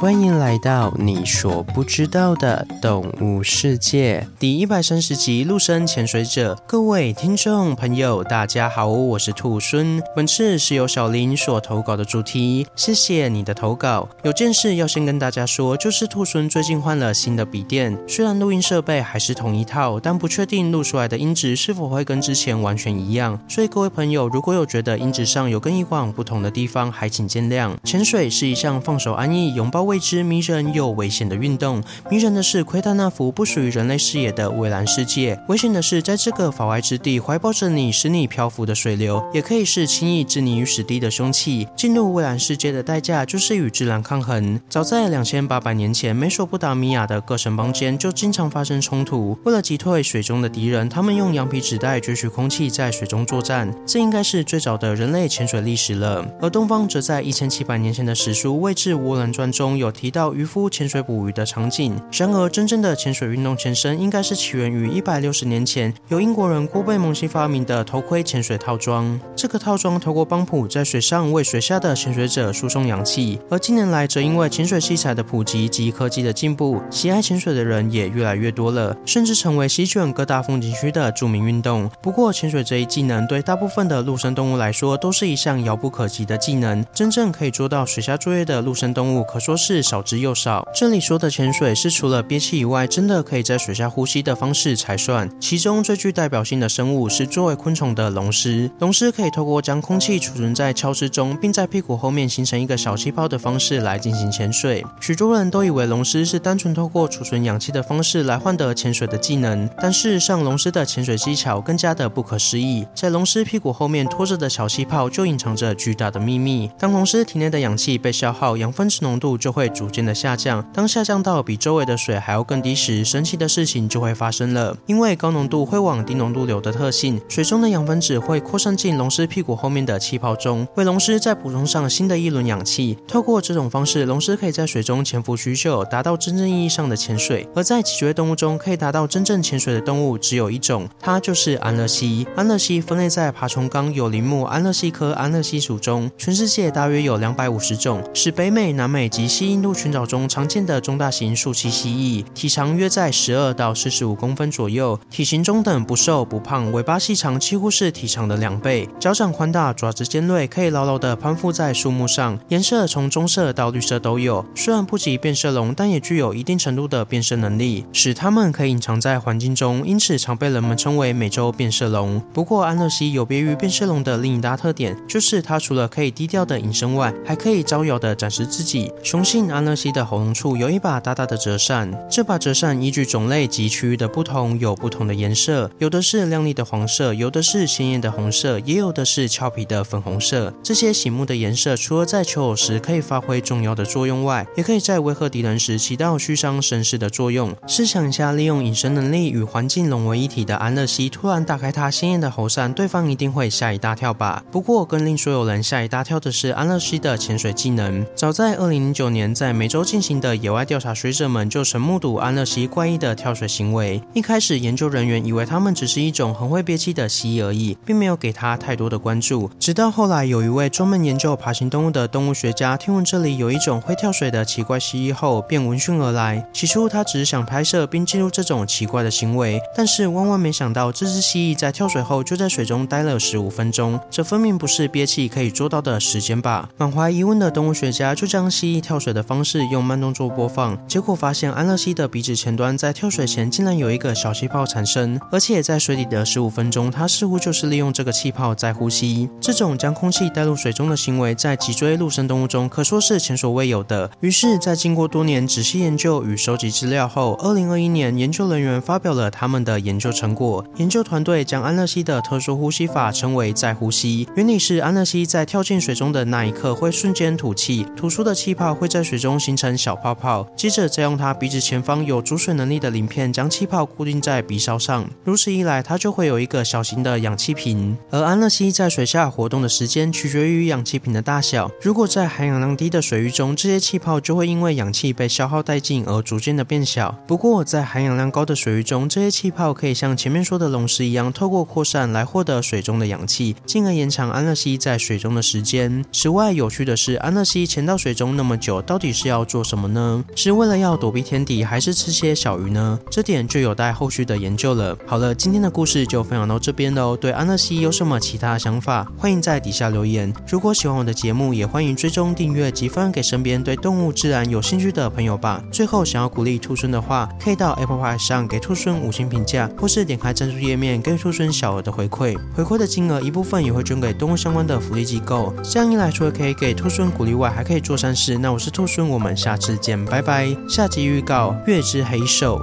欢迎来到你所不知道的动物世界第一百三十集《陆生潜水者》。各位听众朋友，大家好，我是兔孙。本次是由小林所投稿的主题，谢谢你的投稿。有件事要先跟大家说，就是兔孙最近换了新的笔电，虽然录音设备还是同一套，但不确定录出来的音质是否会跟之前完全一样。所以各位朋友，如果有觉得音质上有跟以往不同的地方，还请见谅。潜水是一项放手安逸、拥抱未知、迷人又危险的运动。迷人的是窥探那幅不属于人类视野的蔚蓝世界；危险的是，在这个法外之地，怀抱着你，使你漂浮的水流，也可以是轻易置你于死地的凶器。进入蔚蓝世界的代价，就是与自然抗衡。早在两千八百年前，美索不达米亚的各城邦间就经常发生冲突。为了击退水中的敌人，他们用羊皮纸袋攫取空气，在水中作战。这应该是最早的人类潜水历史了。而东方则在一千七百年前的史书《魏志倭人传》中有提到。渔夫潜水捕鱼的场景。然而，真正的潜水运动前身应该是起源于一百六十年前，由英国人郭贝蒙西发明的头盔潜水套装。这个套装透过帮浦在水上为水下的潜水者输送氧气。而近年来，则因为潜水器材的普及及科技的进步，喜爱潜水的人也越来越多了，甚至成为席卷各大风景区的著名运动。不过，潜水这一技能对大部分的陆生动物来说，都是一项遥不可及的技能。真正可以做到水下作业的陆生动物，可说是是少之又少。这里说的潜水是除了憋气以外，真的可以在水下呼吸的方式才算。其中最具代表性的生物是作为昆虫的龙虱。龙虱可以透过将空气储存在鞘翅中，并在屁股后面形成一个小气泡的方式来进行潜水。许多人都以为龙虱是单纯透过储存氧气的方式来换得潜水的技能，但事实上，龙虱的潜水技巧更加的不可思议。在龙虱屁股后面拖着的小气泡就隐藏着巨大的秘密。当龙虱体内的氧气被消耗，氧分子浓度就会会逐渐的下降，当下降到比周围的水还要更低时，神奇的事情就会发生了。因为高浓度会往低浓度流的特性，水中的氧分子会扩散进龙虱屁股后面的气泡中，为龙虱再补充上新的一轮氧气。透过这种方式，龙虱可以在水中潜伏许久，达到真正意义上的潜水。而在脊椎动物中，可以达到真正潜水的动物只有一种，它就是安乐蜥。安乐蜥分类在爬虫纲有鳞目安乐蜥科安乐蜥属中，全世界大约有两百五十种，是北美、南美及西印度群岛中常见的中大型树栖蜥蜴，体长约在十二到四十五公分左右，体型中等，不瘦不胖，尾巴细长，几乎是体长的两倍，脚掌宽大，爪子尖锐，可以牢牢地攀附在树木上，颜色从棕色到绿色都有。虽然不及变色龙，但也具有一定程度的变色能力，使它们可以隐藏在环境中，因此常被人们称为美洲变色龙。不过，安乐蜥有别于变色龙的另一大特点，就是它除了可以低调的隐身外，还可以招摇地展示自己。雄性安乐西的喉咙处有一把大大的折扇，这把折扇依据种类及区域的不同，有不同的颜色，有的是亮丽的黄色，有的是鲜艳的红色，也有的是俏皮的粉红色。这些醒目的颜色，除了在求偶时可以发挥重要的作用外，也可以在威吓敌人时起到虚张声势的作用。试想一下，利用隐身能力与环境融为一体的安乐西突然打开它鲜艳的喉扇，对方一定会吓一大跳吧？不过，更令所有人吓一大跳的是安乐西的潜水技能。早在二零零九年，在美洲进行的野外调查。学者们就曾目睹安乐蜥怪异的跳水行为。一开始，研究人员以为它们只是一种很会憋气的蜥蜴而已，并没有给它太多的关注。直到后来，有一位专门研究爬行动物的动物学家听闻这里有一种会跳水的奇怪蜥蜴后，便闻讯而来。起初，他只是想拍摄并记录这种奇怪的行为，但是万万没想到，这只蜥蜴在跳水后就在水中待了十五分钟。这分明不是憋气可以做到的时间吧？满怀疑问的动物学家就将蜥蜴跳水的方式用慢动作播放。结果发现，安乐蜥的鼻子前端在跳水前竟然有一个小气泡产生，而且在水底的十五分钟，它似乎就是利用这个气泡在呼吸。这种将空气带入水中的行为，在脊椎陆生动物中可说是前所未有的。于是，在经过多年仔细研究与收集资料后，二零二一年，研究人员发表了他们的研究成果。研究团队将安乐蜥的特殊呼吸法称为在呼吸，原理是安乐蜥在跳进水中的那一刻会瞬间吐气，吐出的气泡会在在水中形成小泡泡，接着再用。它鼻子前方有阻水能力的鳞片，将气泡固定在鼻梢上。如此一来，它就会有一个小型的氧气瓶。而安乐蜥在水下活动的时间取决于氧气瓶的大小。如果在含氧量低的水域中，这些气泡就会因为氧气被消耗殆尽而逐渐的变小。不过，在含氧量高的水域中，这些气泡可以像前面说的龙虱一样，透过扩散来获得水中的氧气，进而延长安乐蜥在水中的时间。此外，有趣的是，安乐蜥潜到水中那么久，到底是要做什么呢？是为了要躲避天敌，还是吃些小鱼呢？这点就有待后续的研究了。好了，今天的故事就分享到这边喽。对安乐西有什么其他想法，欢迎在底下留言。如果喜欢我的节目，也欢迎追踪订阅及分享给身边对动物自然有兴趣的朋友吧。最后，想要鼓励兔孙的话，可以到 Apple Podcast 上给兔孙五星评价，或是点开赞助页面给兔孙小额的回馈。回馈的金额一部分也会捐给动物相关的福利机构。这样一来，除了可以给兔孙鼓励外，还可以做善事。那我是兔猻，我们下次见，拜拜。下集预告：月之黑兽。